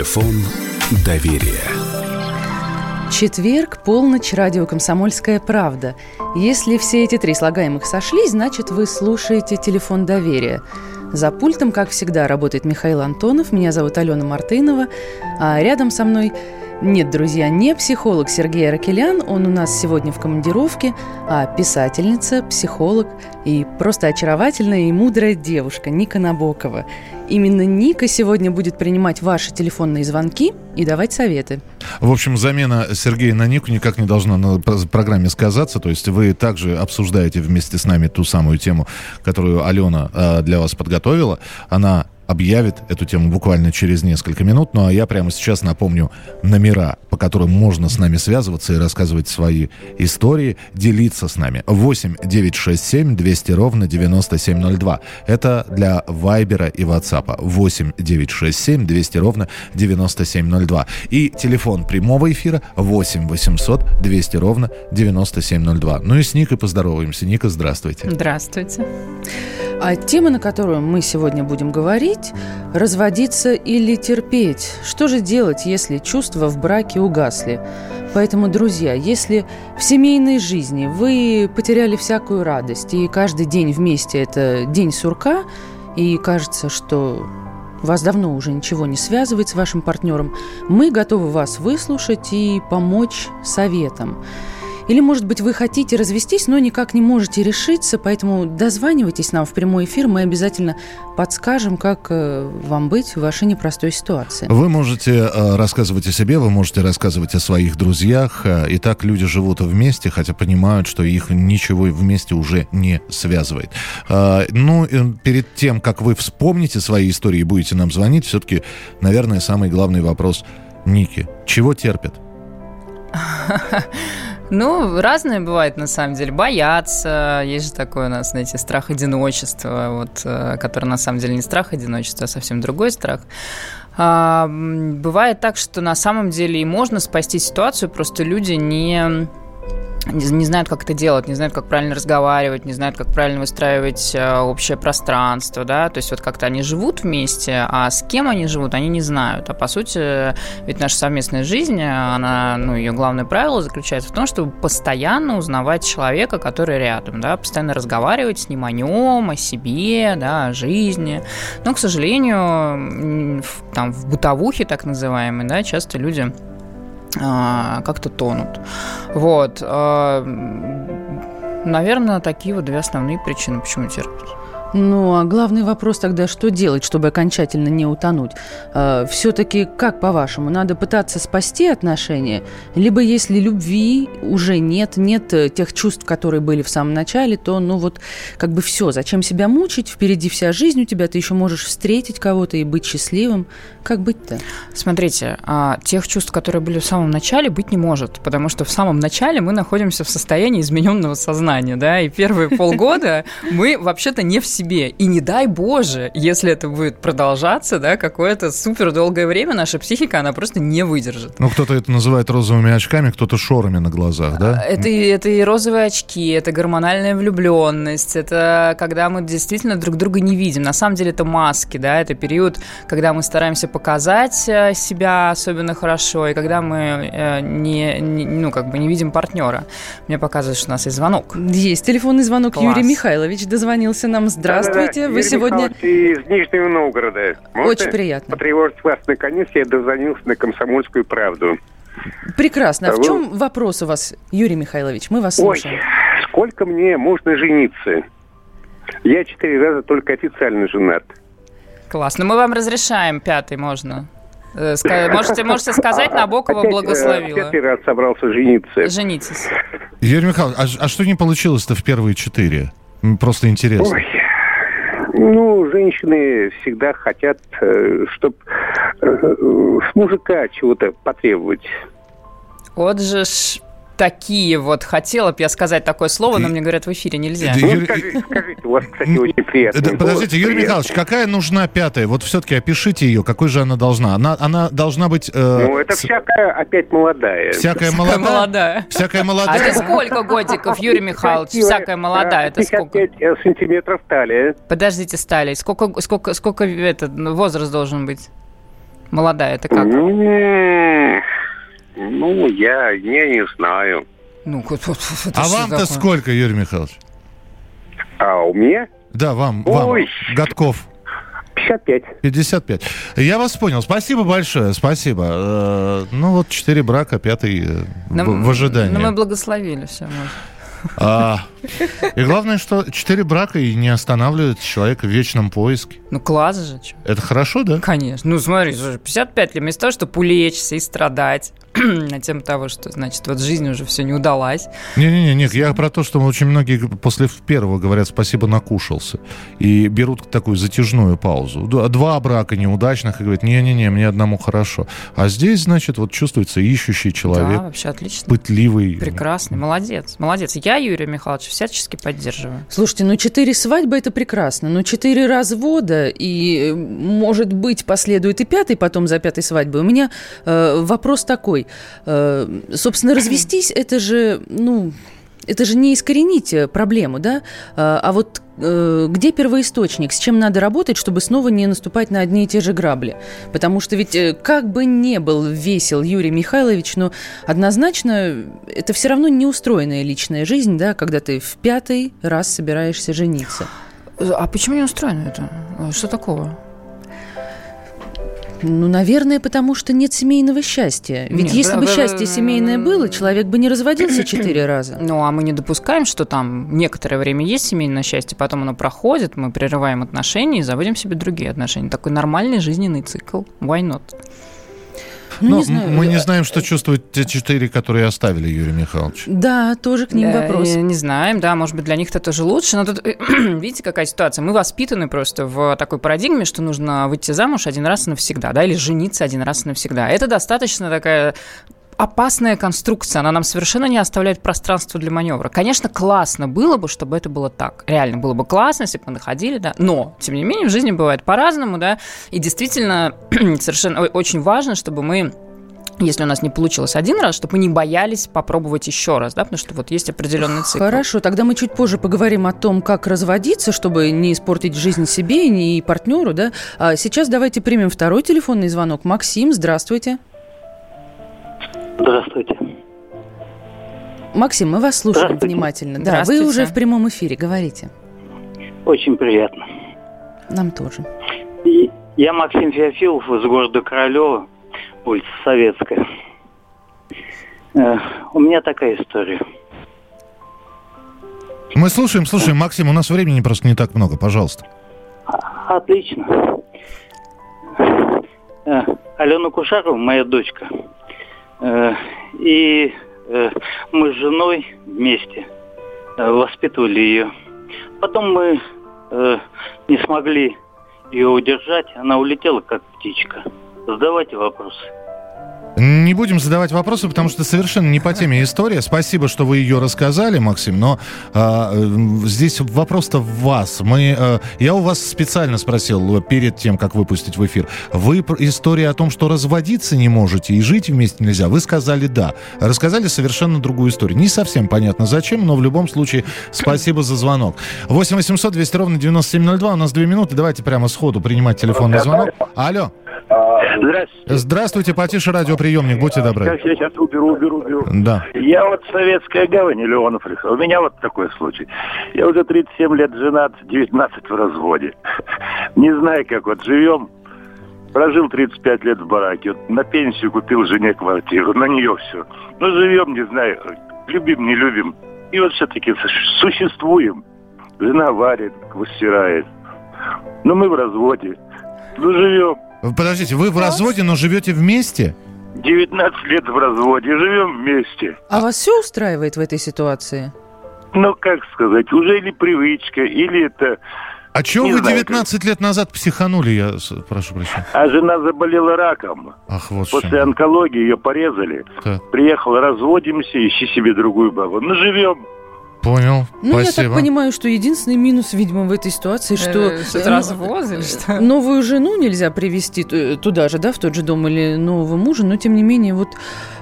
Телефон доверия. Четверг, полночь, радио «Комсомольская правда». Если все эти три слагаемых сошлись, значит, вы слушаете «Телефон доверия». За пультом, как всегда, работает Михаил Антонов. Меня зовут Алена Мартынова. А рядом со мной нет, друзья, не психолог Сергей Аракелян, он у нас сегодня в командировке, а писательница, психолог и просто очаровательная и мудрая девушка Ника Набокова. Именно Ника сегодня будет принимать ваши телефонные звонки и давать советы. В общем, замена Сергея на Нику никак не должна на программе сказаться. То есть вы также обсуждаете вместе с нами ту самую тему, которую Алена э, для вас подготовила. Она объявит эту тему буквально через несколько минут. Ну а я прямо сейчас напомню номера, по которым можно с нами связываться и рассказывать свои истории, делиться с нами. 8 967 200 ровно 9702. Это для Вайбера и Ватсапа. 8 967 200 ровно 9702. И телефон прямого эфира 8 800 200 ровно 9702. Ну и с Никой поздороваемся. Ника, здравствуйте. Здравствуйте. А тема, на которую мы сегодня будем говорить – разводиться или терпеть. Что же делать, если чувства в браке угасли? Поэтому, друзья, если в семейной жизни вы потеряли всякую радость, и каждый день вместе – это день сурка, и кажется, что вас давно уже ничего не связывает с вашим партнером, мы готовы вас выслушать и помочь советом. Или, может быть, вы хотите развестись, но никак не можете решиться, поэтому дозванивайтесь нам в прямой эфир, мы обязательно подскажем, как э, вам быть в вашей непростой ситуации. Вы можете э, рассказывать о себе, вы можете рассказывать о своих друзьях. Э, и так люди живут вместе, хотя понимают, что их ничего вместе уже не связывает. Ну, перед тем, как вы вспомните свои истории и будете нам звонить, все-таки, наверное, самый главный вопрос Ники. Чего терпят? Ну, разное бывает, на самом деле. Бояться. Есть же такой у нас, знаете, страх одиночества, вот, э, который на самом деле не страх одиночества, а совсем другой страх. А, бывает так, что на самом деле и можно спасти ситуацию, просто люди не не, не знают, как это делать, не знают, как правильно разговаривать, не знают, как правильно выстраивать э, общее пространство, да, то есть вот как-то они живут вместе, а с кем они живут, они не знают. А по сути, ведь наша совместная жизнь, она, ну, ее главное правило заключается в том, чтобы постоянно узнавать человека, который рядом, да, постоянно разговаривать с ним о нем, о себе, да, о жизни. Но, к сожалению, в, там в бытовухе так называемой, да, часто люди как-то тонут. Вот. А, наверное, такие вот две основные причины, почему терпят. Ну, а главный вопрос тогда, что делать, чтобы окончательно не утонуть? Э, Все-таки, как по-вашему, надо пытаться спасти отношения? Либо если любви уже нет, нет э, тех чувств, которые были в самом начале, то, ну вот, как бы все, зачем себя мучить? Впереди вся жизнь у тебя, ты еще можешь встретить кого-то и быть счастливым. Как быть-то? Смотрите, а, тех чувств, которые были в самом начале, быть не может, потому что в самом начале мы находимся в состоянии измененного сознания, да, и первые полгода мы вообще-то не все себе. И не дай боже, если это будет продолжаться, да, какое-то супер долгое время, наша психика, она просто не выдержит. Ну, кто-то это называет розовыми очками, кто-то шорами на глазах, да? Это, это и розовые очки, это гормональная влюбленность, это когда мы действительно друг друга не видим. На самом деле это маски, да, это период, когда мы стараемся показать э, себя особенно хорошо, и когда мы э, не, не ну, как бы не видим партнера. Мне показывают, что у нас есть звонок. Есть телефонный звонок. Класс. Юрий Михайлович дозвонился нам. Здравствуйте. Здравствуйте. Да, Вы сегодня... из Нижнего Новгорода. Можете Очень приятно. Потревожить вас наконец. Я дозвонился на «Комсомольскую правду». Прекрасно. А в чем вопрос у вас, Юрий Михайлович? Мы вас слушаем. Ой, сколько мне можно жениться? Я четыре раза только официально женат. Классно. Мы вам разрешаем пятый, можно. Э, можете, можете сказать, Набокова Опять, благословила. Пятый раз собрался жениться. Женитесь. Юрий Михайлович, а, а что не получилось-то в первые четыре? Просто интересно. Ой, ну, женщины всегда хотят, э, чтобы э, с мужика чего-то потребовать. Вот же ж такие вот. Хотела бы я сказать такое слово, но мне говорят, в эфире нельзя. Ну, Юрий... скажите, скажите, у вас, кстати, очень приятно. Подождите, Юрий приятно. Михайлович, какая нужна пятая? Вот все-таки опишите ее, какой же она должна? Она, она должна быть... Э, ну, это с... всякая опять молодая. Всякая, молодая? молодая. Всякая молодая. А это сколько годиков, Юрий Михайлович? Всякая молодая, это сколько? Э, сантиметров талия. Подождите, стали. Сколько, сколько, сколько это, возраст должен быть? Молодая, это как? Ну, я, я не знаю. Ну, вот- вот- вот это А вам-то сколько, Юрий Михайлович? А у меня Да, вам, вам. Ой. Годков. 55. 55. Я вас понял. Спасибо большое. Спасибо. Э, Ну вот четыре брака, пятый э, Ну, в, в ожидании. Ну, мы благословили все. А, и главное, что четыре брака и не останавливает человека в вечном поиске. Ну, класс же. чё. Это хорошо, да? Конечно. Ну, смотри, слушай, 55 лет, вместо того, чтобы улечься и страдать на тему того, что, значит, вот жизнь уже все не удалась. Не-не-не, Ник, я про то, что очень многие после первого говорят спасибо, накушался. И берут такую затяжную паузу. Два брака неудачных и говорят, не-не-не, мне одному хорошо. А здесь, значит, вот чувствуется ищущий Да, человек, вообще отлично. пытливый. Прекрасный, молодец, молодец. Я Юрия Михайловича всячески поддерживаю. Слушайте, ну четыре свадьбы это прекрасно, но четыре развода и, э, может быть, последует и пятый потом за пятой свадьбой. У меня э, вопрос такой. Э, собственно, развестись это же, ну, это же не искоренить э, проблему, да? А, а вот э, где первоисточник, с чем надо работать, чтобы снова не наступать на одни и те же грабли? Потому что ведь как бы не был весел Юрий Михайлович, но однозначно это все равно неустроенная личная жизнь, да, когда ты в пятый раз собираешься жениться. А почему не устроено это? Что такого? Ну, наверное, потому что нет семейного счастья. Ведь Нет, если бы да, да, счастье да, семейное да. было, человек бы не разводился четыре раза. Ну, а мы не допускаем, что там некоторое время есть семейное счастье, потом оно проходит, мы прерываем отношения и заводим себе другие отношения. Такой нормальный жизненный цикл. Why not? Ну, Но не знаю. мы не знаем, что чувствуют те четыре, которые оставили Юрий Михайлович. Да, тоже к ним Э, вопрос. Не знаем, да, может быть, для них это тоже лучше. Но тут, видите, какая ситуация? Мы воспитаны просто в такой парадигме, что нужно выйти замуж один раз и навсегда, да, или жениться один раз и навсегда. Это достаточно такая опасная конструкция, она нам совершенно не оставляет пространства для маневра. Конечно, классно было бы, чтобы это было так. Реально было бы классно, если бы мы находили, да. Но, тем не менее, в жизни бывает по-разному, да. И действительно, совершенно очень важно, чтобы мы если у нас не получилось один раз, чтобы мы не боялись попробовать еще раз, да, потому что вот есть определенный цикл. Хорошо, тогда мы чуть позже поговорим о том, как разводиться, чтобы не испортить жизнь себе и партнеру, да. А сейчас давайте примем второй телефонный звонок. Максим, здравствуйте. Здравствуйте. Максим, мы вас слушаем внимательно. Да, вы уже в прямом эфире, говорите. Очень приятно. Нам тоже. И я Максим Феофилов из города Королева, улица Советская. Э, У меня такая история. Мы слушаем, слушаем. Максим, у нас времени просто не так много, пожалуйста. А- Отлично. Э, Алена Кушарова, моя дочка. Э, И э, мы с женой вместе э, воспитывали ее. Потом мы не смогли ее удержать. Она улетела, как птичка. Задавайте вопросы. Не будем задавать вопросы, потому что совершенно не по теме история. Спасибо, что вы ее рассказали, Максим, но а, э, здесь вопрос-то в вас. Мы, э, я у вас специально спросил перед тем, как выпустить в эфир. Вы история о том, что разводиться не можете и жить вместе нельзя, вы сказали да. Рассказали совершенно другую историю. Не совсем понятно зачем, но в любом случае спасибо за звонок. 8 800 200 ровно 9702. У нас две минуты. Давайте прямо сходу принимать телефонный звонок. Алло. Здравствуйте. Здравствуйте, потише радиоприемник, будьте добры. Как я сейчас уберу, уберу, уберу. Да. Я вот Советская гавань, Леонов. У меня вот такой случай. Я уже 37 лет женат, 19 в разводе. Не знаю, как вот живем. Прожил 35 лет в бараке. Вот на пенсию купил жене квартиру. На нее все. Ну, живем, не знаю, любим, не любим. И вот все-таки существуем. Жена варит, выстирает. Ну, мы в разводе. Ну, живем. Подождите, вы в разводе, но живете вместе? 19 лет в разводе, живем вместе. А вас все устраивает в этой ситуации? Ну, как сказать, уже или привычка, или это... А чего вы знаю, 19 лет назад психанули, я прошу прощения? А жена заболела раком. Ах, вот После чем. онкологии ее порезали. Так, Приехал, разводимся, ищи себе другую бабу. Ну, живем. Понял, Ну, я спасибо. так понимаю, что единственный минус, видимо, в этой ситуации, что... Э, что это э, развоз или что? Новую жену нельзя привести туда же, да, в тот же дом или нового мужа, но тем не менее вот Э,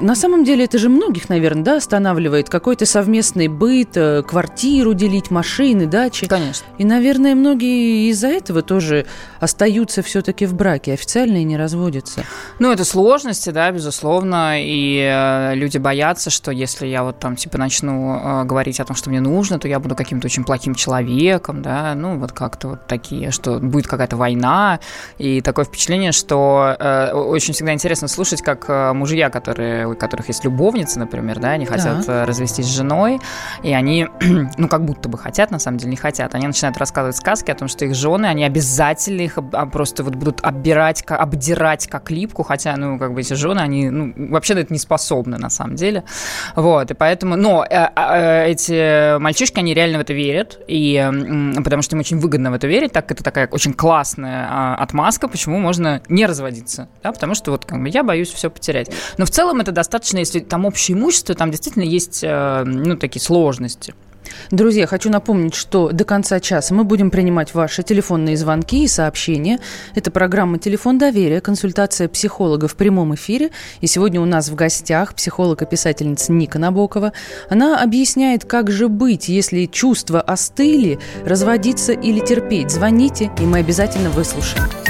на самом деле это же многих, наверное, да, останавливает какой-то совместный быт, э, квартиру делить, машины, дачи. Конечно. И, наверное, многие из-за этого тоже остаются все-таки в браке, официально и не разводятся. Ну, это сложности, да, безусловно, и э, люди боятся, что если я вот там типа начну э, говорить о том, что мне нужно, то я буду каким-то очень плохим человеком, да, ну вот как-то вот такие, что будет какая-то война, и такое впечатление, что э, очень всегда интересно слушать, как э, мужья, которые, у которых есть любовницы, например, да, они хотят Да. э, развестись с женой, и они, ну, как будто бы хотят, на самом деле не хотят. Они начинают рассказывать сказки о том, что их жены, они обязательно их а, просто вот будут оббирать, обдирать как липку, хотя, ну, как бы эти жены, они, ну, вообще на это не способны, на самом деле. Вот, и поэтому, но э, э, эти мальчишки, они реально в это верят, и потому что им очень выгодно в это верить, так это такая очень классная а, отмазка, почему можно не разводиться, да, потому что вот как бы я боюсь все потерять. Но в целом это достаточно, если там общее имущество, там действительно есть, э, ну, такие сложности. Друзья, хочу напомнить, что до конца часа мы будем принимать ваши телефонные звонки и сообщения. Это программа «Телефон доверия», консультация психолога в прямом эфире. И сегодня у нас в гостях психолог и писательница Ника Набокова. Она объясняет, как же быть, если чувства остыли, разводиться или терпеть. Звоните, и мы обязательно выслушаем.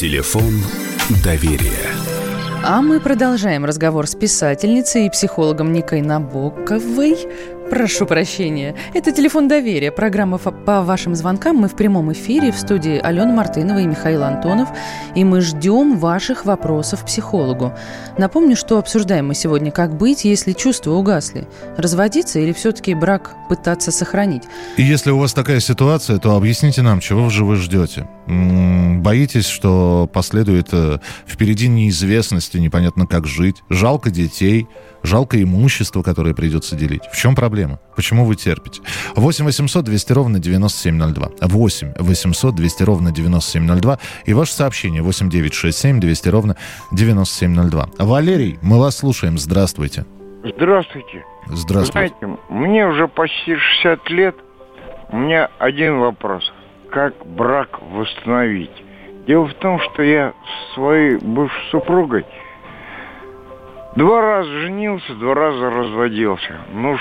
Телефон доверия. А мы продолжаем разговор с писательницей и психологом Никой Набоковой. Прошу прощения. Это «Телефон доверия». Программа по вашим звонкам. Мы в прямом эфире в студии Алена Мартынова и Михаил Антонов. И мы ждем ваших вопросов психологу. Напомню, что обсуждаем мы сегодня, как быть, если чувства угасли. Разводиться или все-таки брак пытаться сохранить? И если у вас такая ситуация, то объясните нам, чего же вы ждете. Боитесь, что последует э, впереди неизвестности, непонятно как жить. Жалко детей, жалко имущество, которое придется делить. В чем проблема? Почему вы терпите? 8 800 200 ровно 9702. 8 800 200 ровно 9702. И ваше сообщение 8 967 200 ровно 9702. Валерий, мы вас слушаем. Здравствуйте. Здравствуйте. Здравствуйте. Знаете, мне уже почти 60 лет. У меня один вопрос. Как брак восстановить? Дело в том, что я с своей бывшей супругой два раза женился, два раза разводился. Ну,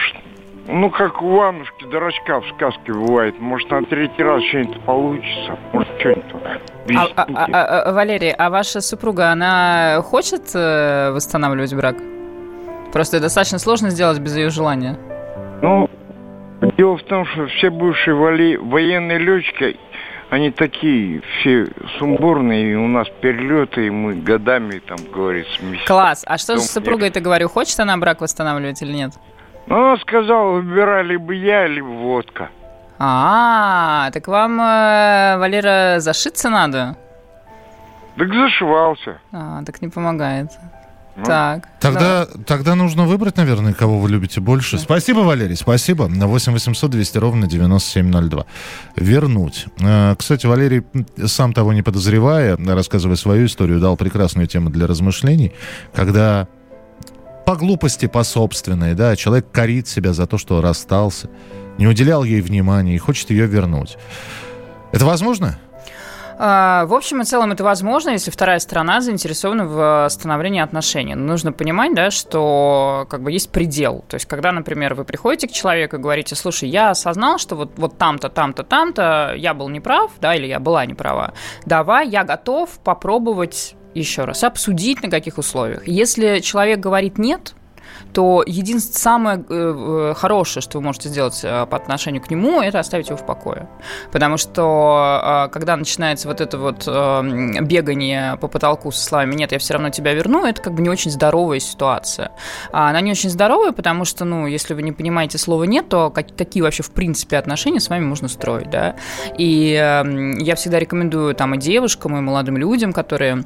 ну как у Ванушки дурачка в сказке бывает. Может, на третий раз что-нибудь получится. Может, что-нибудь. А, а- а- а- Валерий, а ваша супруга, она хочет э, восстанавливать брак? Просто достаточно сложно сделать без ее желания. Ну, дело в том, что все бывшие вали- военные летчики, они такие все сумбурные, и у нас перелеты, и мы годами, там, говорится, месяц. Класс. А что Дом с супругой-то говорю? Хочет она брак восстанавливать или нет? Ну, она сказала, выбирай либо я, либо водка. А, так вам, э, Валера, зашиться надо? Так зашивался. А, так не помогает. Ну, Так. Тогда, тогда нужно выбрать, наверное, кого вы любите больше. Спасибо, Валерий, спасибо. На 8 800 200 ровно 9702. Вернуть. Э, Кстати, Валерий, сам того не подозревая, рассказывая свою историю, дал прекрасную тему для размышлений, когда по глупости, по собственной, да, человек корит себя за то, что расстался, не уделял ей внимания и хочет ее вернуть. Это возможно? А, В общем и целом это возможно, если вторая сторона заинтересована в становлении отношений. Но нужно понимать, да, что как бы есть предел. То есть, когда, например, вы приходите к человеку и говорите, слушай, я осознал, что вот, вот там-то, там-то, там-то я был неправ, да, или я была неправа, давай, я готов попробовать еще раз, обсудить на каких условиях. Если человек говорит нет, то единственное самое э, хорошее, что вы можете сделать э, по отношению к нему, это оставить его в покое. Потому что э, когда начинается вот это вот э, бегание по потолку со словами «нет, я все равно тебя верну», это как бы не очень здоровая ситуация. А она не очень здоровая, потому что, ну, если вы не понимаете слова «нет», то как, какие вообще в принципе отношения с вами можно строить, да? И э, я всегда рекомендую там и девушкам, и молодым людям, которые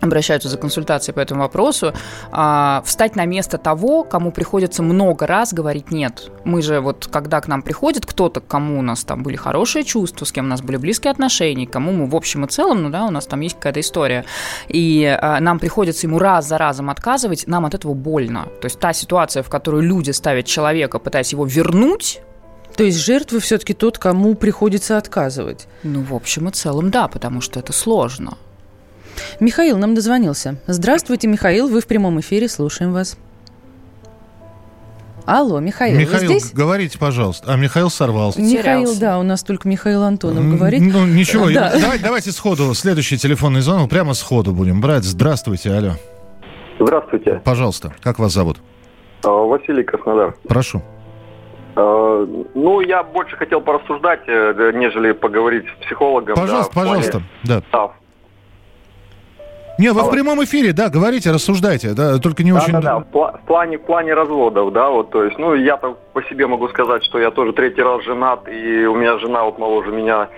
обращаются за консультацией по этому вопросу, а, встать на место того, кому приходится много раз говорить «нет». Мы же вот, когда к нам приходит кто-то, кому у нас там были хорошие чувства, с кем у нас были близкие отношения, кому мы в общем и целом, ну да, у нас там есть какая-то история, и а, нам приходится ему раз за разом отказывать, нам от этого больно. То есть та ситуация, в которую люди ставят человека, пытаясь его вернуть, то есть жертвы все-таки тот, кому приходится отказывать? Ну, в общем и целом, да, потому что это сложно. Михаил нам дозвонился. Здравствуйте, Михаил, вы в прямом эфире, слушаем вас. Алло, Михаил, Михаил, вы здесь? говорите, пожалуйста. А Михаил сорвался. Михаил, да, у нас только Михаил Антонов говорит. Ну, ничего, Да. давай- давайте сходу, следующий телефонный звонок, прямо сходу будем брать. Здравствуйте, алло. Здравствуйте. Пожалуйста, как вас зовут? А, Василий Краснодар. Прошу. А, Ну, я больше хотел порассуждать, э, нежели поговорить с психологом. да, Пожалуйста, плане- пожалуйста. Да. Да, Не, вы в Алло. прямом эфире, да, говорите, рассуждайте, да, только не да, очень... да, да, в, пла- в плане, в плане разводов, да, вот, то есть, ну, я-то по себе могу сказать, что я тоже третий раз женат, и у меня жена вот моложе меня,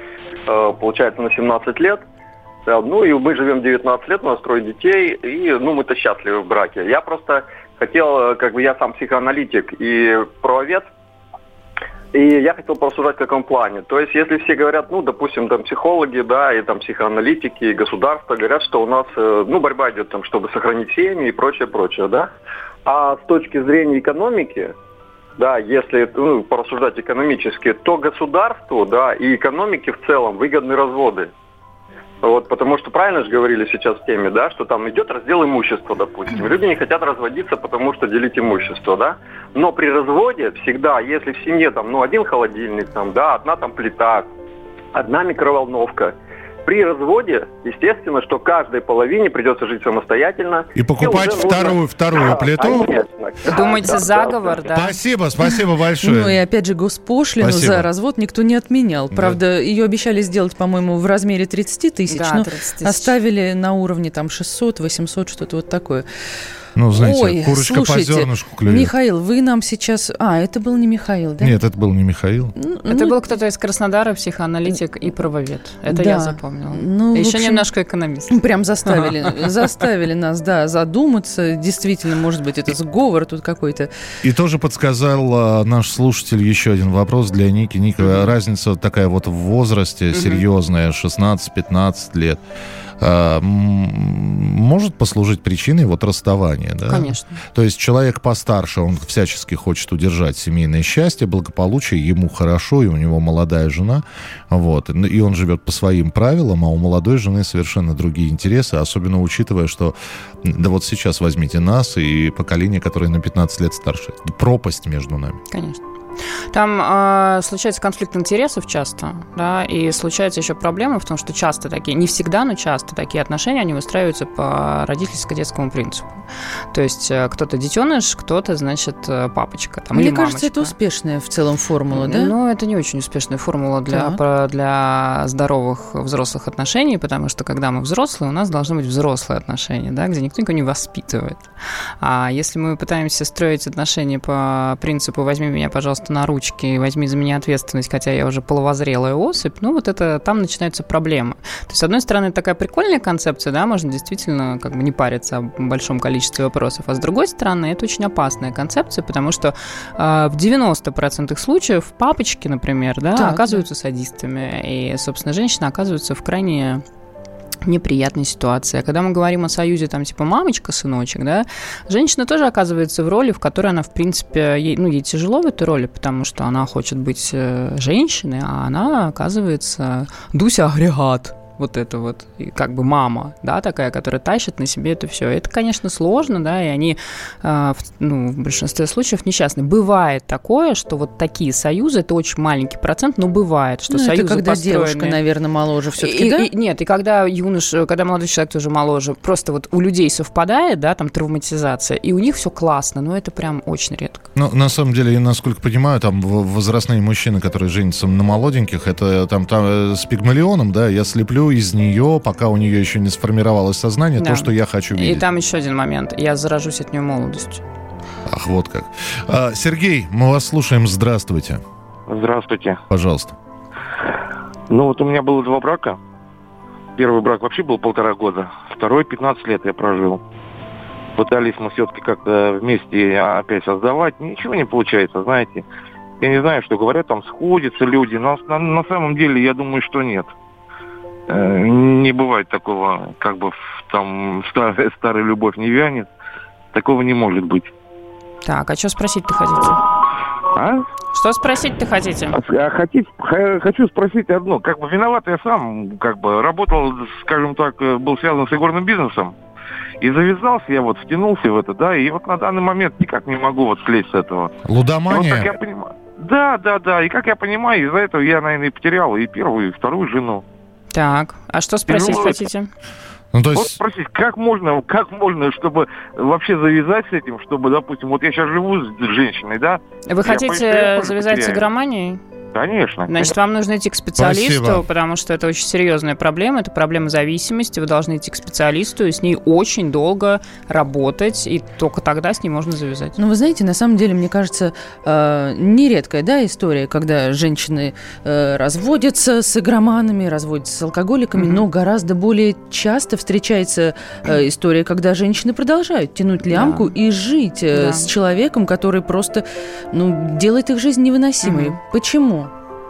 э, получается, на 17 лет. Да, ну, и мы живем 19 лет, у нас трое детей, и, ну, мы-то счастливы в браке. Я просто хотел, э, как бы, я сам психоаналитик и правовед, и я хотел порассуждать в каком плане. То есть, если все говорят, ну, допустим, там психологи, да, и там психоаналитики, и государство говорят, что у нас, э, ну, борьба идет там, чтобы сохранить семьи и прочее, прочее, да. А с точки зрения экономики, да, если ну, порассуждать экономически, то государству, да, и экономике в целом выгодны разводы. Вот, потому что правильно же говорили сейчас в теме, да, что там идет раздел имущества, допустим. Люди не хотят разводиться, потому что делить имущество, да. Но при разводе всегда, если в семье там, ну, один холодильник, там, да, одна там плита, одна микроволновка, при разводе, естественно, что каждой половине придется жить самостоятельно. И покупать уже нужно- вторую, вторую Да, плиту. конечно. Да, Думаете, да, да, заговор, да? Спасибо, спасибо большое. Ну и опять же, госпошлину Спасибо. за развод никто не отменял. Правда, ее обещали сделать, по-моему, в размере 30 тысяч, Да, но 30 тысяч. оставили на уровне там 600, 800, что-то вот такое. Ну, знаете, Ой, курочка по слушайте, зернышку клюет. Михаил, вы нам сейчас... А, это был не Михаил, да? Нет, это был не Михаил. Ну, Это ну, был кто-то из Краснодара, психоаналитик и правовед. Это Да. я запомнила. Ну, Еще общем, немножко экономист. Прям заставили, заставили нас, да, задуматься. Действительно, может быть, это сговор тут какой-то. И тоже подсказал а, наш слушатель еще один вопрос для Ники. Ника, разница такая вот в возрасте серьезная, 16-15 лет. А, может послужить причиной вот расставания, да? Конечно. То есть человек постарше, он всячески хочет удержать семейное счастье, благополучие, ему хорошо, и у него молодая жена, вот, и он живет по своим правилам, а у молодой жены совершенно другие интересы, особенно учитывая, что, да вот сейчас возьмите нас и поколение, которое на 15 лет старше, пропасть между нами. Конечно. Там э, случается конфликт интересов часто, да, и случается еще проблема в том, что часто такие, не всегда, но часто такие отношения, они выстраиваются по родительско-детскому принципу. То есть э, кто-то детеныш, кто-то, значит, э, папочка. Там, Мне кажется, это мамочка. успешная в целом формула, да? Ну, это не очень успешная формула для, Так. про- для здоровых взрослых отношений, потому что когда мы взрослые, у нас должны быть взрослые отношения, да, где никто никого не воспитывает. А если мы пытаемся строить отношения по принципу «возьми меня, пожалуйста, на ручки и возьми за меня ответственность, хотя я уже половозрелая особь», ну, вот это там начинаются проблемы. То есть, с одной стороны, такая прикольная концепция, да, можно действительно как бы не париться о большом количестве вопросов, а с другой стороны, это очень опасная концепция, потому что а, в 90% случаев папочки, например, да, Так, оказываются садистами, и, собственно, женщина оказывается в крайне неприятной ситуации. А когда мы говорим о союзе, там, типа, мамочка, сыночек, да, женщина тоже оказывается в роли, в которой она, в принципе, ей, ну, ей тяжело в этой роли, потому что она хочет быть э, женщиной, а она оказывается Дуся агрегат. Вот это вот, и как бы мама, да, такая, которая тащит на себе это все. Это, конечно, сложно, да, и они э, в, ну, в большинстве случаев несчастны. Бывает такое, что вот такие союзы, это очень маленький процент, но бывает, что ну, союзы это когда построены... девушка, наверное, моложе все-таки, и, да? И, нет, и когда юноша, когда молодой человек тоже моложе, просто вот у людей совпадает, да, там травматизация, и у них все классно, но это прям очень редко. Ну, на самом деле, я насколько понимаю, там возрастные мужчины, которые женятся на молоденьких, это там, там с пигмалионом, да, я слеплю из нее, пока у нее еще не сформировалось сознание, да. то, что я хочу видеть. И там еще один момент, я заражусь от нее молодостью. Ах, вот как. А, Сергей, мы вас слушаем, здравствуйте. Здравствуйте. Пожалуйста. Ну, вот у меня было два брака. Первый брак вообще был полтора года, второй 15 лет я прожил. Пытались мы все-таки как-то вместе опять создавать, ничего не получается, знаете. Я не знаю, что говорят, там сходятся люди, но на, на самом деле я думаю, что нет. Э, не бывает такого, как бы там старая, старая любовь не вянет. Такого не может быть. Так, а что спросить-то хотите? А? Что спросить-то хотите? А, хотите? Хочу спросить одно. Как бы виноват я сам, как бы работал, скажем так, э, был связан с игорным бизнесом. И завязался я вот, втянулся в это, да, и вот на данный момент никак не могу вот слезть с этого. Лудомания? вот, как я понимаю, да, да, да. И как я понимаю, из-за этого я, наверное, и потерял и первую, и вторую жену. Так, а что спросить ну, хотите? Ну, то есть... Вот спросить, как можно, как можно, чтобы вообще завязать с этим, чтобы, допустим, вот я сейчас живу с женщиной, да? Вы хотите завязать с игроманией? Конечно. Значит, вам нужно идти к специалисту, Спасибо. потому что это очень серьезная проблема. Это проблема зависимости. Вы должны идти к специалисту и с ней очень долго работать, и только тогда с ней можно завязать. Ну, вы знаете, на самом деле, мне кажется, э, нередкая да, история, когда женщины э, разводятся с игроманами, разводятся с алкоголиками, mm-hmm. но гораздо более часто встречается э, история, когда женщины продолжают тянуть лямку да. и жить э, да. с человеком, который просто ну, делает их жизнь невыносимой. Mm-hmm. Почему?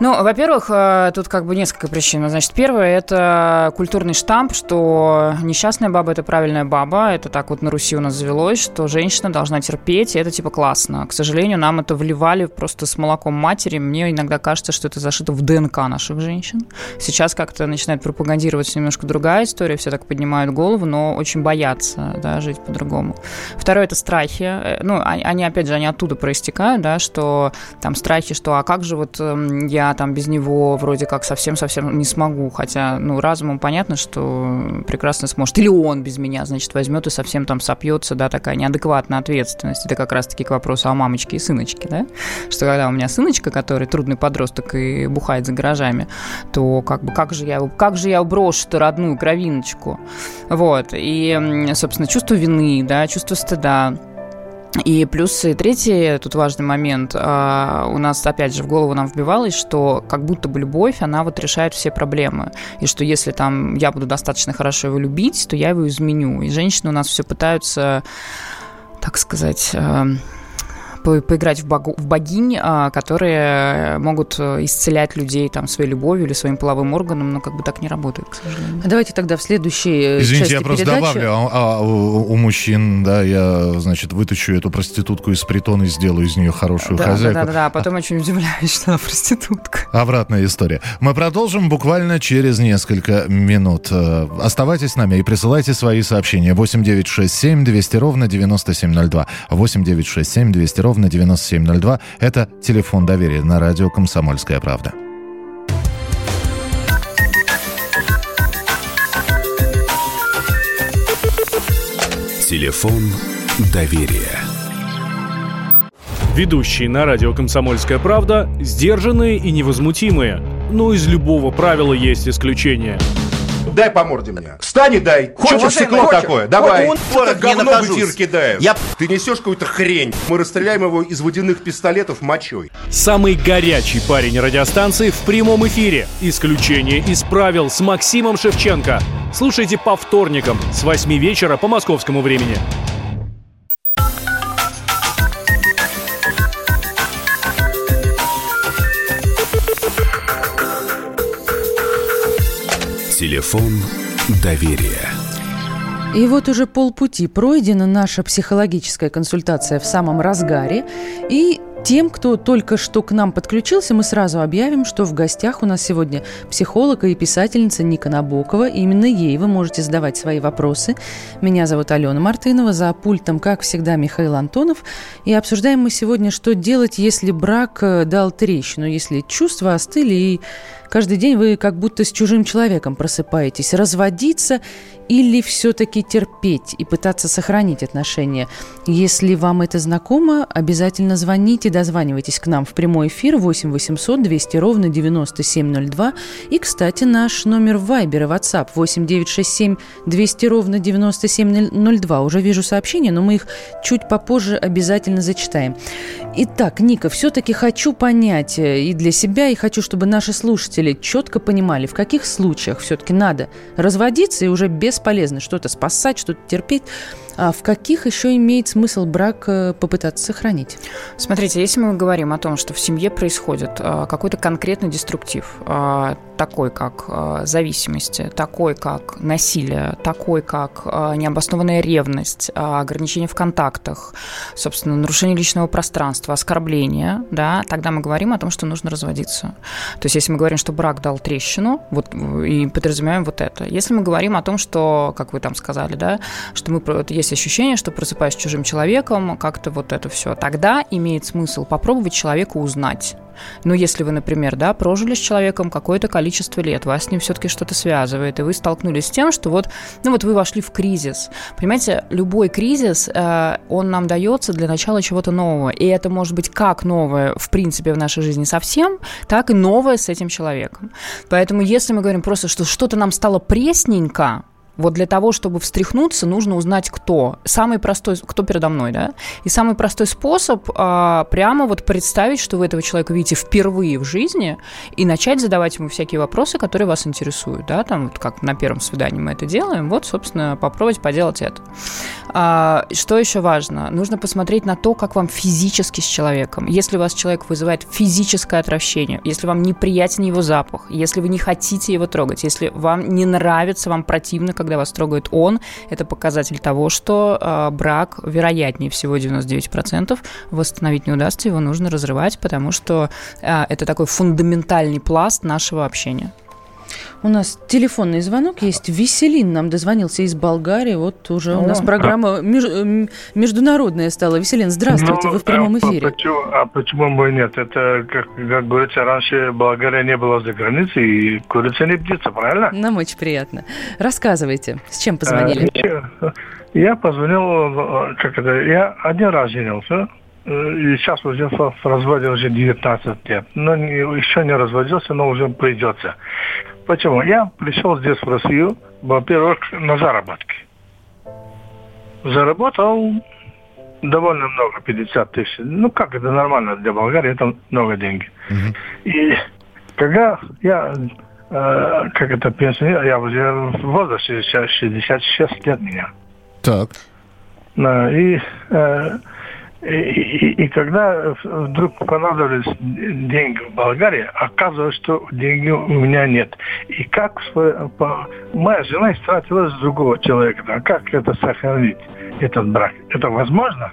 Ну, во-первых, э, тут как бы несколько причин. Значит, первое – это культурный штамп, что несчастная баба – это правильная баба. Это так вот на Руси у нас завелось, что женщина должна терпеть, и это типа классно. К сожалению, нам это вливали просто с молоком матери. Мне иногда кажется, что это зашито в ДНК наших женщин. Сейчас как-то начинает пропагандироваться немножко другая история, все так поднимают голову, но очень боятся да, жить по-другому. Второе – это страхи. Э, ну, они, опять же, они оттуда проистекают, да, что там страхи, что а как же вот эм, там без него вроде как совсем-совсем не смогу, хотя, ну, разумом понятно, что прекрасно сможет. Или он без меня, значит, возьмет и совсем там сопьется, да, такая неадекватная ответственность. Это как раз-таки к вопросу о мамочке и сыночке, да, что когда у меня сыночка, который трудный подросток и бухает за гаражами, то как бы как же я, как же я брошу-то родную кровиночку, вот, и, собственно, чувство вины, да, чувство стыда, и плюс и третий тут важный момент. А, у нас, опять же, в голову нам вбивалось, что как будто бы любовь, она вот решает все проблемы. И что если там я буду достаточно хорошо его любить, то я его изменю. И женщины у нас все пытаются, так сказать а, по поиграть в, богу, в богинь, а, которые могут э, исцелять людей там своей любовью или своим половым органом, но как бы так не работает, к сожалению. Давайте тогда в следующей э, Извините, части я просто передачи... добавлю, а, а, у, у мужчин, да, я, значит, вытащу эту проститутку из притона и сделаю из нее хорошую да, хозяйку. Да, да, да, а потом очень удивляюсь, что она проститутка. Обратная история. Мы продолжим буквально через несколько минут. Э, оставайтесь с нами и присылайте свои сообщения. 8967 200 ровно 9702. 8967 200 ровно 9702. Это телефон доверия на радио «Комсомольская правда». Телефон доверия. Ведущие на радио «Комсомольская правда» сдержанные и невозмутимые. Но из любого правила есть исключение – Дай по морде мне. Встань и дай. Хочешь стекло такое? Давай. Он говно в эфир кидаешь. Я... Ты несешь какую-то хрень. Мы расстреляем его из водяных пистолетов мочой. Самый горячий парень радиостанции в прямом эфире. Исключение из правил с Максимом Шевченко. Слушайте по вторникам с 8 вечера по московскому времени. Телефон доверия. И вот уже полпути пройдена наша психологическая консультация в самом разгаре. И Тем, кто только что к нам подключился, мы сразу объявим, что в гостях у нас сегодня психолог и писательница Ника Набокова. И именно ей вы можете задавать свои вопросы. Меня зовут Алена Мартынова. За пультом, как всегда, Михаил Антонов. И обсуждаем мы сегодня, что делать, если брак э, дал трещину, если чувства остыли и Каждый день вы как будто с чужим человеком просыпаетесь. Разводиться или все-таки терпеть и пытаться сохранить отношения? Если вам это знакомо, обязательно звоните, дозванивайтесь к нам в прямой эфир 8 800 200 ровно 9702. И, кстати, наш номер Вайбера WhatsApp 8 967 200 ровно 9702. Уже вижу сообщения, но мы их чуть попозже обязательно зачитаем. Итак, Ника, все-таки хочу понять э, и для себя, и хочу, чтобы наши слушатели четко понимали, в каких случаях все-таки надо разводиться и уже бесполезно что-то спасать, что-то терпеть, а в каких еще имеет смысл брак э, попытаться сохранить? Смотрите, если мы говорим о том, что в семье происходит э, какой-то конкретный деструктив, э, такой как зависимости, такой как насилие, такой как необоснованная ревность, ограничения в контактах, собственно, нарушение личного пространства, оскорбление, да, тогда мы говорим о том, что нужно разводиться. То есть если мы говорим, что брак дал трещину, вот, и подразумеваем вот это. Если мы говорим о том, что, как вы там сказали, да, что мы, есть ощущение, что просыпаюсь с чужим человеком, как-то вот это все. Тогда имеет смысл попробовать человека узнать. Но если вы, например, да, прожили с человеком какое-то количество лет, вас с ним все-таки что-то связывает, и вы столкнулись с тем, что вот, ну вот вы вошли в кризис. Понимаете, любой кризис, э, он нам дается для начала чего-то нового. И это может быть как новое, в принципе, в нашей жизни совсем, так и новое с этим человеком. Поэтому если мы говорим просто, что что-то нам стало пресненько, вот для того, чтобы встряхнуться, нужно узнать, кто. Самый простой, кто передо мной, да? И самый простой способ а, прямо вот представить, что вы этого человека видите впервые в жизни, и начать задавать ему всякие вопросы, которые вас интересуют, да, там вот как на первом свидании мы это делаем, вот, собственно, попробовать поделать это. А, что еще важно? Нужно посмотреть на то, как вам физически с человеком. Если у вас человек вызывает физическое отвращение, если вам неприятен его запах, если вы не хотите его трогать, если вам не нравится, вам противно, когда вас трогает он, это показатель того, что э, брак, вероятнее всего 99%, восстановить не удастся, его нужно разрывать, потому что э, это такой фундаментальный пласт нашего общения. У нас телефонный звонок есть. Веселин нам дозвонился из Болгарии. Вот уже у нас программа меж, международная стала. Веселин, здравствуйте, ну, вы в прямом эфире. А почему, а почему бы нет? Это, как, как говорится, раньше Болгария не была за границей, и курица не птица, правильно? Нам очень приятно. Рассказывайте, с чем позвонили? А, я позвонил, как это, я один раз женился, э, и сейчас уже в разводе уже 19 лет. Но не, еще не разводился, но уже придется. Почему? Я пришел здесь в Россию, во-первых, на заработки. Заработал довольно много, 50 тысяч. Ну, как это нормально для Болгарии, это много денег. Mm-hmm. И когда я, э, как это пенсионер, я уже в возрасте 66 лет меня. Так. Да, и э, и, и, и когда вдруг понадобились деньги в Болгарии, оказывается, что денег у меня нет. И как по, моя жена истратила с другого человека, а как это сохранить, этот брак? Это возможно?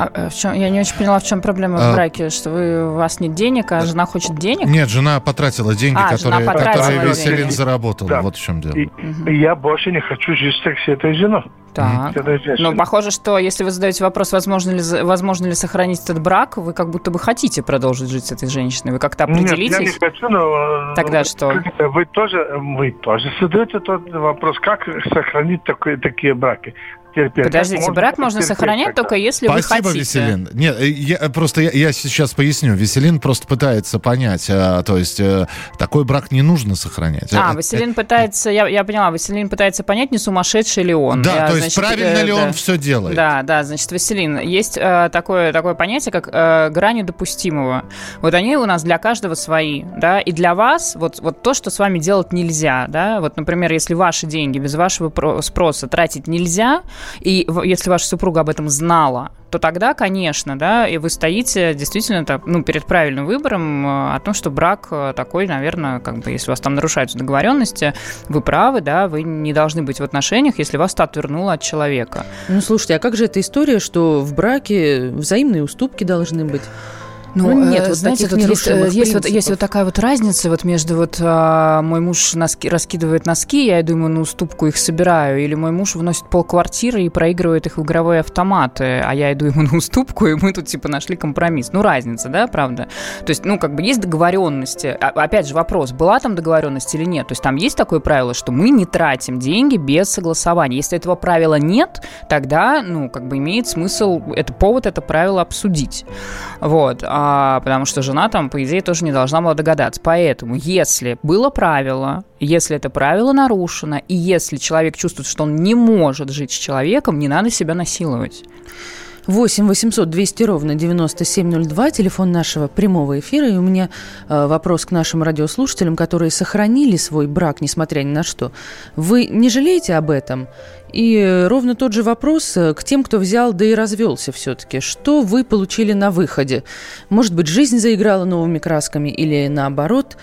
А, э, в чем, я не очень поняла, в чем проблема а, в браке, что вы, у вас нет денег, а жена хочет денег? Нет, жена потратила деньги, а, которые, потратила которые Веселин заработал. Да. Вот в чем дело. И, угу. я больше не хочу жить с этой женой. Так. Ну, похоже, что если вы задаете вопрос, возможно ли, возможно ли сохранить этот брак, вы как будто бы хотите продолжить жить с этой женщиной. Вы как-то определитесь? Нет, я не хочу, но... Э, Тогда что? Вы тоже, вы тоже задаете тот вопрос, как сохранить такой, такие браки терпеть. Подождите, можно брак можно сохранять тогда. только если Спасибо, вы хотите. Веселин. Нет, э, я, просто я, я сейчас поясню. Веселин просто пытается понять, а, то есть а, такой брак не нужно сохранять. А, Веселин пытается, я, я поняла, Веселин пытается понять, не сумасшедший ли он. Да, я, то есть значит, правильно э, ли да, он все делает. Да, да, значит, Веселин, есть э, такое, такое понятие, как э, грани допустимого. Вот они у нас для каждого свои, да, и для вас вот, вот то, что с вами делать нельзя, да, вот, например, если ваши деньги без вашего спроса тратить нельзя, и если ваша супруга об этом знала, то тогда, конечно, да, и вы стоите действительно так, ну, перед правильным выбором э, о том, что брак э, такой, наверное, как бы, если у вас там нарушаются договоренности, вы правы, да, вы не должны быть в отношениях, если вас то отвернуло от человека. Ну, слушайте, а как же эта история, что в браке взаимные уступки должны быть? Ну, ну нет, вот знаете, тут есть, э, есть, вот, есть вот такая вот разница вот между вот а, мой муж носки, раскидывает носки, я иду ему на уступку их собираю, или мой муж вносит полквартиры и проигрывает их в игровые автоматы, а я иду ему на уступку, и мы тут типа нашли компромисс. Ну, разница, да, правда? То есть, ну, как бы есть договоренности. А, опять же, вопрос, была там договоренность или нет? То есть там есть такое правило, что мы не тратим деньги без согласования. Если этого правила нет, тогда, ну, как бы имеет смысл, это повод это правило обсудить. Вот. А, потому что жена там, по идее, тоже не должна была догадаться. Поэтому, если было правило, если это правило нарушено, и если человек чувствует, что он не может жить с человеком, не надо себя насиловать. 8 800 200 ровно 9702, телефон нашего прямого эфира. И у меня э, вопрос к нашим радиослушателям, которые сохранили свой брак, несмотря ни на что. Вы не жалеете об этом? И ровно тот же вопрос э, к тем, кто взял, да и развелся все-таки. Что вы получили на выходе? Может быть, жизнь заиграла новыми красками или наоборот?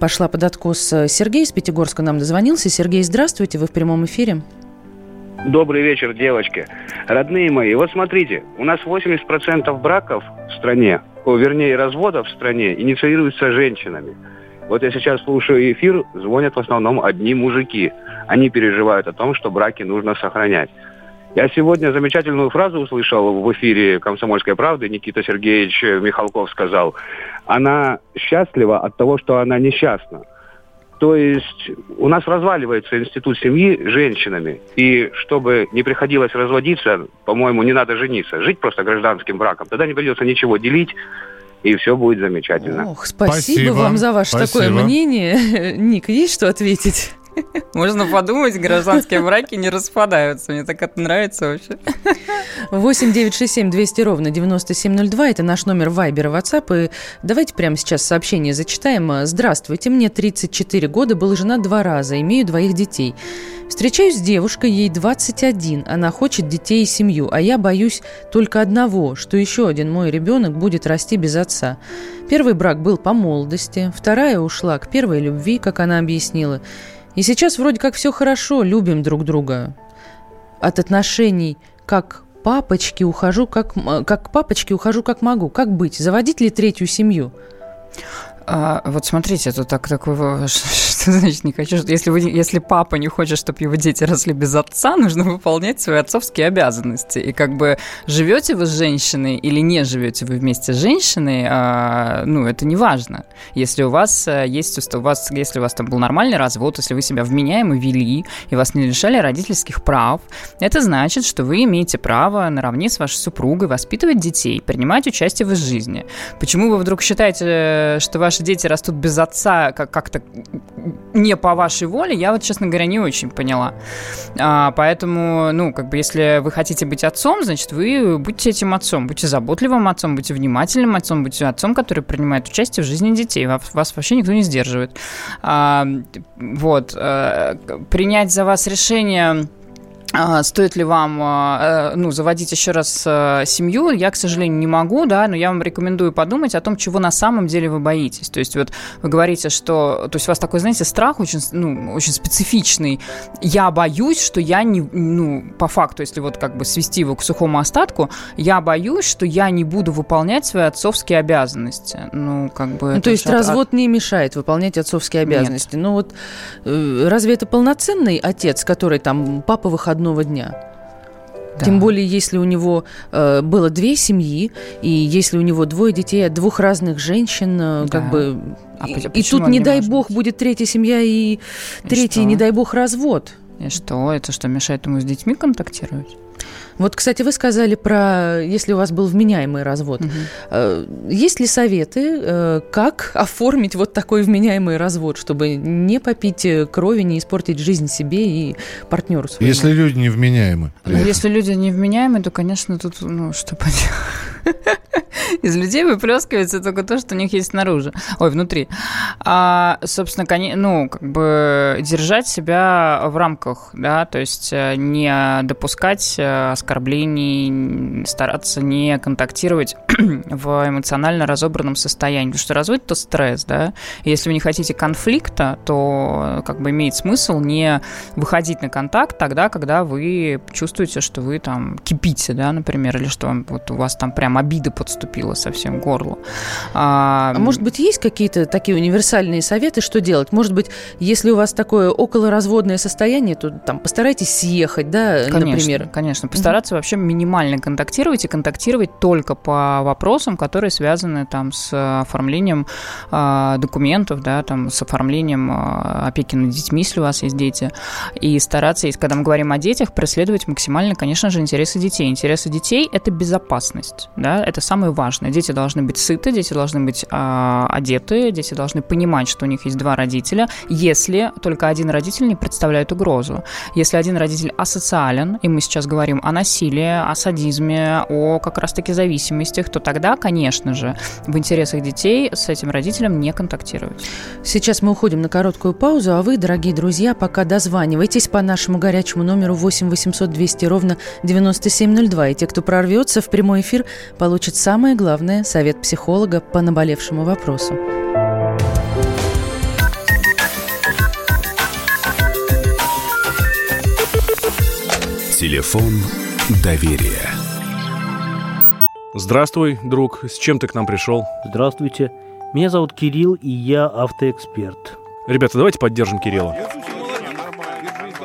Пошла под откос Сергей из Пятигорска нам дозвонился. Сергей, здравствуйте, вы в прямом эфире. Добрый вечер, девочки. Родные мои, вот смотрите, у нас 80% браков в стране, о, вернее, разводов в стране инициируются женщинами. Вот я сейчас слушаю эфир, звонят в основном одни мужики. Они переживают о том, что браки нужно сохранять. Я сегодня замечательную фразу услышал в эфире «Комсомольской правды». Никита Сергеевич Михалков сказал, она счастлива от того, что она несчастна. То есть у нас разваливается институт семьи женщинами. И чтобы не приходилось разводиться, по-моему, не надо жениться. Жить просто гражданским браком. Тогда не придется ничего делить, и все будет замечательно. Ох, спасибо, спасибо вам за ваше спасибо. такое мнение. Ник, есть что ответить? Можно подумать, гражданские браки не распадаются. Мне так это нравится вообще. 8 9 6 7 200 ровно 9702. Это наш номер Вайбера, WhatsApp. И давайте прямо сейчас сообщение зачитаем. Здравствуйте, мне 34 года, был женат два раза, имею двоих детей. Встречаюсь с девушкой, ей 21. Она хочет детей и семью, а я боюсь только одного, что еще один мой ребенок будет расти без отца. Первый брак был по молодости, вторая ушла к первой любви, как она объяснила. И сейчас вроде как все хорошо, любим друг друга. От отношений как папочки ухожу, как, как папочки ухожу, как могу. Как быть? Заводить ли третью семью? А, вот смотрите, тут так такой значит не хочу? Если, вы, если папа не хочет, чтобы его дети росли без отца, нужно выполнять свои отцовские обязанности. И как бы живете вы с женщиной или не живете вы вместе с женщиной, а, ну, это не важно. Если у вас э, есть, у вас, если у вас там был нормальный развод, если вы себя вменяемо вели, и вас не лишали родительских прав, это значит, что вы имеете право наравне с вашей супругой воспитывать детей, принимать участие в их жизни. Почему вы вдруг считаете, что ваши дети растут без отца как-то не по вашей воле, я вот, честно говоря, не очень поняла. А, поэтому, ну, как бы, если вы хотите быть отцом, значит, вы будьте этим отцом, будьте заботливым отцом, будьте внимательным отцом, будьте отцом, который принимает участие в жизни детей. Вас, вас вообще никто не сдерживает. А, вот. А, принять за вас решение стоит ли вам а, э, ну, заводить еще раз э, семью, я, к сожалению, не могу, да, но я вам рекомендую подумать о том, чего на самом деле вы боитесь. То есть вот вы говорите, что... То есть у вас такой, знаете, страх очень, ну, очень специфичный. Я боюсь, что я не... Ну, по факту, если вот как бы свести его к сухому остатку, я боюсь, что я не буду выполнять свои отцовские обязанности. Ну, как бы... Ну, то есть от... развод не мешает выполнять отцовские обязанности. Нет. Ну вот э, разве это полноценный отец, который там папа выходной выходного дня. Да. Тем более, если у него э, было две семьи, и если у него двое детей от двух разных женщин, э, да. как бы... А и, и тут, не дай бог, быть? будет третья семья и, и третий, что? не дай бог, развод. И что? Это что, мешает ему с детьми контактировать? Вот, кстати, вы сказали про, если у вас был вменяемый развод. Угу. Есть ли советы, э, как оформить вот такой вменяемый развод, чтобы не попить э, крови, не испортить жизнь себе и партнеру своему? Если люди невменяемы. Ну, если люди невменяемы, то, конечно, тут, ну, что поделать. Из людей выплескивается только то, что у них есть снаружи. Ой, внутри. А, собственно, ну, как бы держать себя в рамках, да, то есть э, не допускать э, оскорблений, стараться не контактировать в эмоционально разобранном состоянии. Потому что развод – это стресс, да. Если вы не хотите конфликта, то как бы имеет смысл не выходить на контакт тогда, когда вы чувствуете, что вы там кипите, да, например, или что вот у вас там прям обида подступила совсем к горлу. А, а может быть, есть какие-то такие универсальные советы, что делать? Может быть, если у вас такое околоразводное состояние, то там постарайтесь съехать, да, конечно, например? Конечно, постараться mm-hmm. вообще минимально контактировать и контактировать только по вопросам, которые связаны там с оформлением э, документов, да, там с оформлением э, опеки над детьми, если у вас есть дети, и стараться, когда мы говорим о детях, преследовать максимально, конечно же, интересы детей. Интересы детей – это безопасность, да, это самое важное. Дети должны быть сыты, дети должны быть э, одеты, дети должны понимать, что у них есть два родителя, если только один родитель не представляет угрозу. Если один родитель асоциален, и мы сейчас говорим о насилии, о садизме, о как раз-таки зависимостях, то тогда, конечно же, в интересах детей с этим родителем не контактировать. Сейчас мы уходим на короткую паузу, а вы, дорогие друзья, пока дозванивайтесь по нашему горячему номеру 8 800 200 ровно 9702. И те, кто прорвется в прямой эфир, получат самое главное – совет психолога по наболевшему вопросу. Телефон доверия. Здравствуй, друг. С чем ты к нам пришел? Здравствуйте. Меня зовут Кирилл, и я автоэксперт. Ребята, давайте поддержим Кирилла.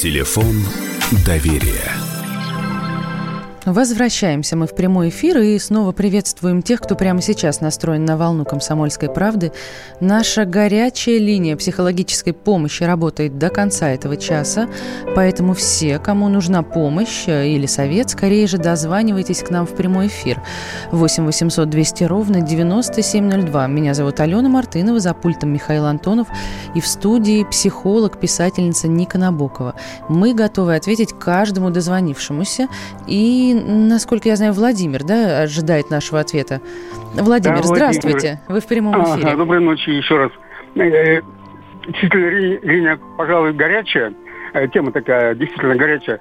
Телефон доверия. Возвращаемся мы в прямой эфир и снова приветствуем тех, кто прямо сейчас настроен на волну комсомольской правды. Наша горячая линия психологической помощи работает до конца этого часа, поэтому все, кому нужна помощь или совет, скорее же дозванивайтесь к нам в прямой эфир. 8 800 200 ровно 9702. Меня зовут Алена Мартынова, за пультом Михаил Антонов и в студии психолог, писательница Ника Набокова. Мы готовы ответить каждому дозвонившемуся и насколько я знаю, Владимир, да, ожидает нашего ответа. Владимир, да, здравствуйте. Вы в прямом эфире. Ага, доброй ночи еще раз. Э, э, действительно, линия, пожалуй, горячая. Э, тема такая действительно горячая.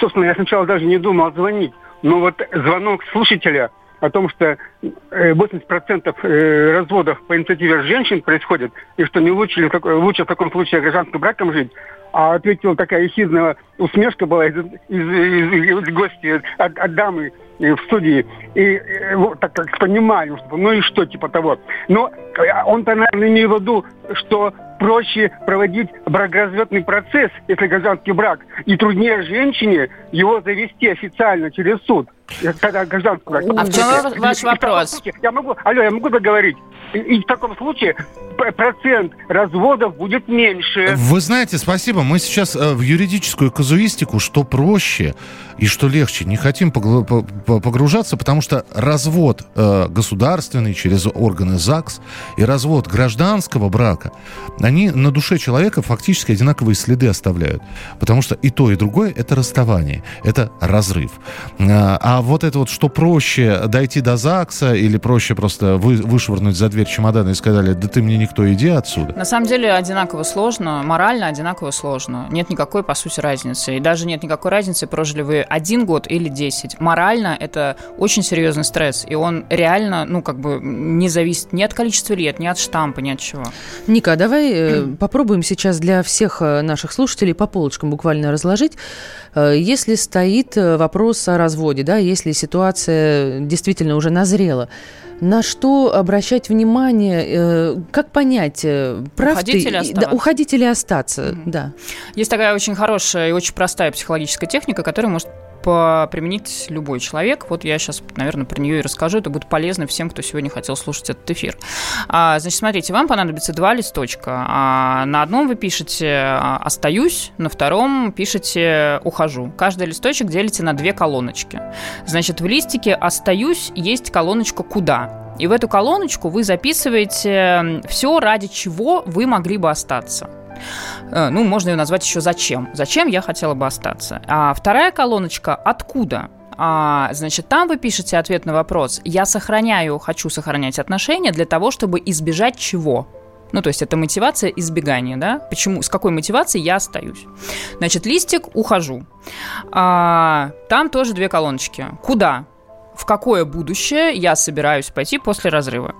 Собственно, я сначала даже не думал звонить. Но вот звонок слушателя о том, что 80% разводов по инициативе женщин происходит, и что не лучше, лучше в таком случае гражданским браком жить, а ответила такая ехидная усмешка была из, из, из, из гостя от, от дамы в студии. И э, вот так как понимали, что, ну и что типа того. Но э, он-то, наверное, имеет в виду, что проще проводить бракоразводный процесс, если гражданский брак, и труднее женщине его завести официально через суд. Когда гражданский брак. А в чем ваш вопрос? Я могу, алло, я могу договорить? И, в таком случае процент разводов будет меньше. Вы знаете, спасибо. Мы сейчас э, в юридическую казуистику, что проще и что легче. Не хотим погружаться, потому что развод э, государственный через органы ЗАГС и развод гражданского брака, они на душе человека фактически одинаковые следы оставляют. Потому что и то, и другое – это расставание, это разрыв. А, а вот это вот, что проще дойти до ЗАГСа или проще просто вы, вышвырнуть за дверь чемодана и сказали, да ты мне никто, иди отсюда. На самом деле одинаково сложно, морально одинаково сложно. Нет никакой, по сути, разницы. И даже нет никакой разницы, прожили вы один год или десять. Морально это очень серьезный стресс, и он реально, ну, как бы не зависит ни от количества лет, ни от штампа, ни от чего. Ника, давай э, попробуем сейчас для всех э, наших слушателей по полочкам буквально разложить. Э, если стоит э, вопрос о разводе, да, если ситуация действительно уже назрела, на что обращать внимание, э, как понять, прав уходить ты, или оставаться? Да, уходить или остаться, mm-hmm. да. Есть такая очень хорошая и очень простая психологическая техника, которая может применить любой человек. Вот я сейчас, наверное, про нее и расскажу. Это будет полезно всем, кто сегодня хотел слушать этот эфир. А, значит, смотрите, вам понадобится два листочка. А, на одном вы пишете а, «остаюсь», на втором пишете «ухожу». Каждый листочек делите на две колоночки. Значит, в листике «остаюсь» есть колоночка «куда». И в эту колоночку вы записываете все, ради чего вы могли бы остаться. Э, ну, можно ее назвать еще «Зачем?». «Зачем я хотела бы остаться?». А вторая колоночка «Откуда?». А, значит, там вы пишете ответ на вопрос «Я сохраняю, хочу сохранять отношения для того, чтобы избежать чего?». Ну, то есть это мотивация избегания, да? Почему, с какой мотивацией я остаюсь? Значит, листик «Ухожу». А, там тоже две колоночки. Куда? в какое будущее я собираюсь пойти после разрыва.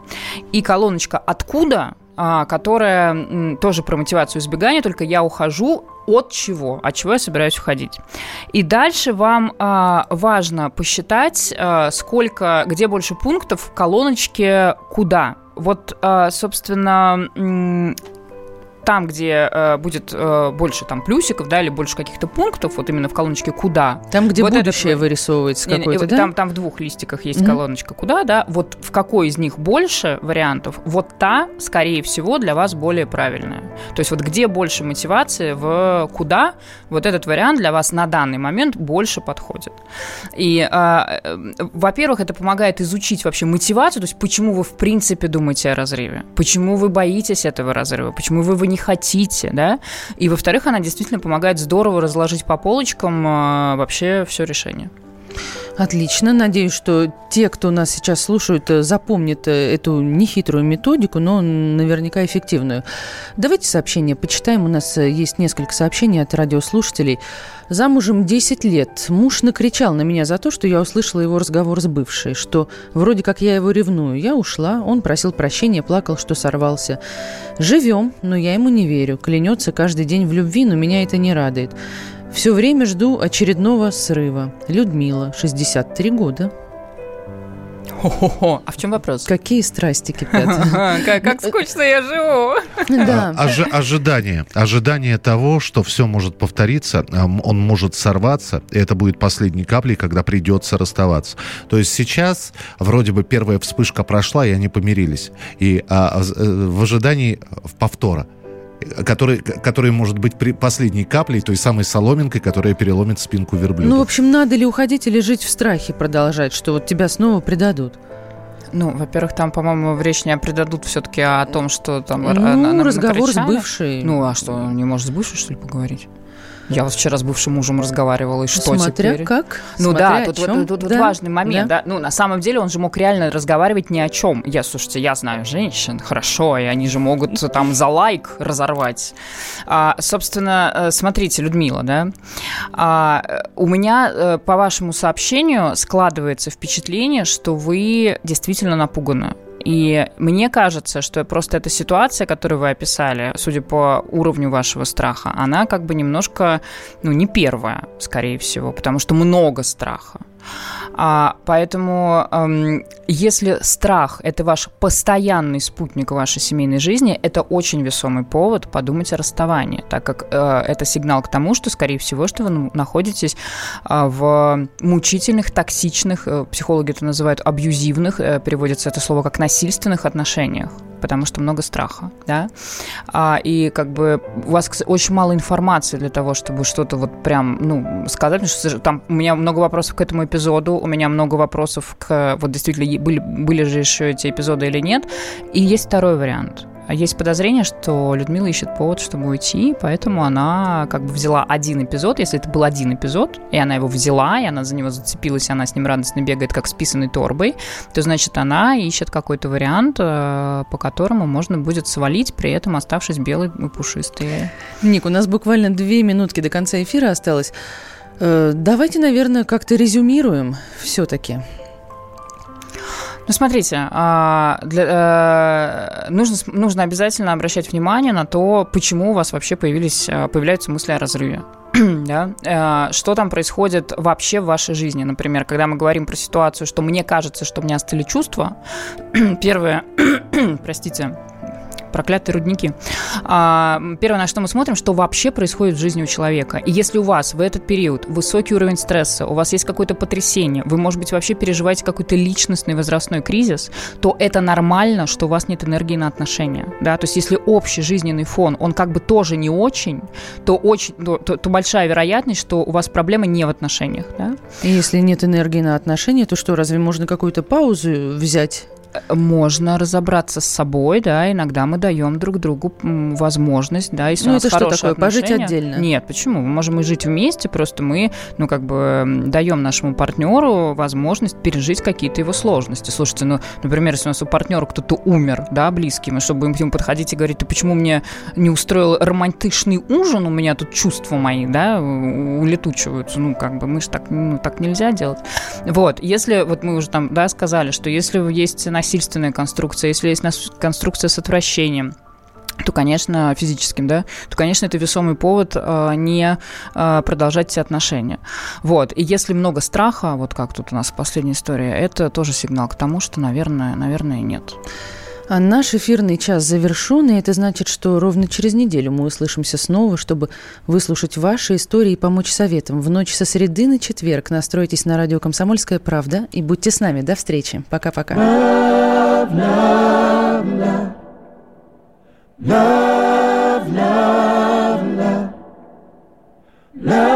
И колоночка «Откуда?» А, которая тоже про мотивацию избегания, только я ухожу от чего, от чего я собираюсь уходить. И дальше вам а, важно посчитать, а, сколько, где больше пунктов в колоночке куда. Вот, а, собственно, там, где э, будет э, больше там плюсиков, да, или больше каких-то пунктов, вот именно в колоночке «Куда». Там, где вот будущее это, вырисовывается какое-то, да? Там, там в двух листиках есть mm-hmm. колоночка «Куда», да, вот в какой из них больше вариантов, вот та, скорее всего, для вас более правильная. То есть вот где больше мотивации в «Куда», вот этот вариант для вас на данный момент больше подходит. И, э, э, во-первых, это помогает изучить вообще мотивацию, то есть почему вы в принципе думаете о разрыве, почему вы боитесь этого разрыва, почему вы его не хотите, да, и, во-вторых, она действительно помогает здорово разложить по полочкам э, вообще все решение. Отлично. Надеюсь, что те, кто нас сейчас слушают, э, запомнят э, эту нехитрую методику, но наверняка эффективную. Давайте сообщения почитаем. У нас э, есть несколько сообщений от радиослушателей. Замужем 10 лет. Муж накричал на меня за то, что я услышала его разговор с бывшей, что вроде как я его ревную. Я ушла, он просил прощения, плакал, что сорвался. Живем, но я ему не верю. Клянется каждый день в любви, но меня это не радует. Все время жду очередного срыва. Людмила, 63 года. Хо-хо-хо. А в чем вопрос? Какие страсти кипят? Как скучно я живу. Да. Ожидание. Ожидание того, что все может повториться, он может сорваться, и это будет последней каплей, когда придется расставаться. То есть сейчас вроде бы первая вспышка прошла, и они помирились. И а, э, в ожидании повтора который, который может быть при последней каплей, той самой соломинкой, которая переломит спинку верблюда. Ну, в общем, надо ли уходить или жить в страхе продолжать, что вот тебя снова предадут? Ну, во-первых, там, по-моему, в речь не предадут все-таки о том, что там... Ну, разговор с бывшей. Ну, а что, не может с бывшей, что ли, поговорить? Я вот вчера с бывшим мужем разговаривала, и что Смотря теперь? как? Ну Смотря да, тут, тут, тут, да? важный момент, да? да. Ну, на самом деле он же мог реально разговаривать ни о чем. Я, слушайте, я знаю женщин, хорошо, и они же могут там за лайк разорвать. А, собственно, э, смотрите, Людмила, да, а, у меня э, по вашему сообщению складывается впечатление, что вы действительно напуганы. И мне кажется, что просто эта ситуация, которую вы описали, судя по уровню вашего страха, она как бы немножко, ну, не первая, скорее всего, потому что много страха. А, поэтому, эм, если страх – это ваш постоянный спутник вашей семейной жизни, это очень весомый повод подумать о расставании, так как э, это сигнал к тому, что, скорее всего, что вы находитесь э, в мучительных, токсичных, э, психологи это называют абьюзивных, э, переводится это слово как насильственных отношениях потому что много страха, да, а, и как бы у вас очень мало информации для того, чтобы что-то вот прям, ну, сказать, потому что там у меня много вопросов к этому эпизоду, у меня много вопросов к, вот действительно, были, были же еще эти эпизоды или нет, и есть второй вариант – есть подозрение, что Людмила ищет повод, чтобы уйти, поэтому она как бы взяла один эпизод, если это был один эпизод, и она его взяла, и она за него зацепилась, и она с ним радостно бегает, как с писаной торбой, то значит она ищет какой-то вариант, э, по которому можно будет свалить, при этом оставшись белой и пушистой. Ник, у нас буквально две минутки до конца эфира осталось. Э, давайте, наверное, как-то резюмируем все-таки. Ну, смотрите, а, для, э, нужно, нужно обязательно обращать внимание на то, почему у вас вообще появились, э, появляются мысли о разрыве. да? Э, что там происходит вообще в вашей жизни? Например, когда мы говорим про ситуацию, что мне кажется, что у меня остыли чувства, первое, простите, проклятые рудники. А, первое, на что мы смотрим, что вообще происходит в жизни у человека. И если у вас в этот период высокий уровень стресса, у вас есть какое-то потрясение, вы, может быть, вообще переживаете какой-то личностный возрастной кризис, то это нормально, что у вас нет энергии на отношения. Да? То есть если общий жизненный фон, он как бы тоже не очень, то, очень, то, то, то большая вероятность, что у вас проблема не в отношениях. Да? И если нет энергии на отношения, то что, разве можно какую-то паузу взять? Можно разобраться с собой, да, иногда мы даем друг другу возможность, да, если ну, у нас это что такое, отношения. пожить отдельно? Нет, почему? Мы можем и жить вместе, просто мы, ну, как бы даем нашему партнеру возможность пережить какие-то его сложности. Слушайте, ну, например, если у нас у партнера кто-то умер, да, близкий, мы чтобы ему подходить и говорить, ты почему мне не устроил романтичный ужин, у меня тут чувства мои, да, улетучиваются, ну, как бы мы же так, ну, так нельзя делать. Вот, если, вот мы уже там, да, сказали, что если есть насильственная конструкция, если есть конструкция с отвращением, то, конечно, физическим, да, то, конечно, это весомый повод э, не э, продолжать эти отношения. Вот. И если много страха, вот как тут у нас последняя история, это тоже сигнал к тому, что, наверное, наверное, нет. А наш эфирный час завершен, и это значит, что ровно через неделю мы услышимся снова, чтобы выслушать ваши истории и помочь советам. В ночь со среды на четверг настройтесь на радио «Комсомольская правда» и будьте с нами. До встречи. Пока-пока. Love, love, love.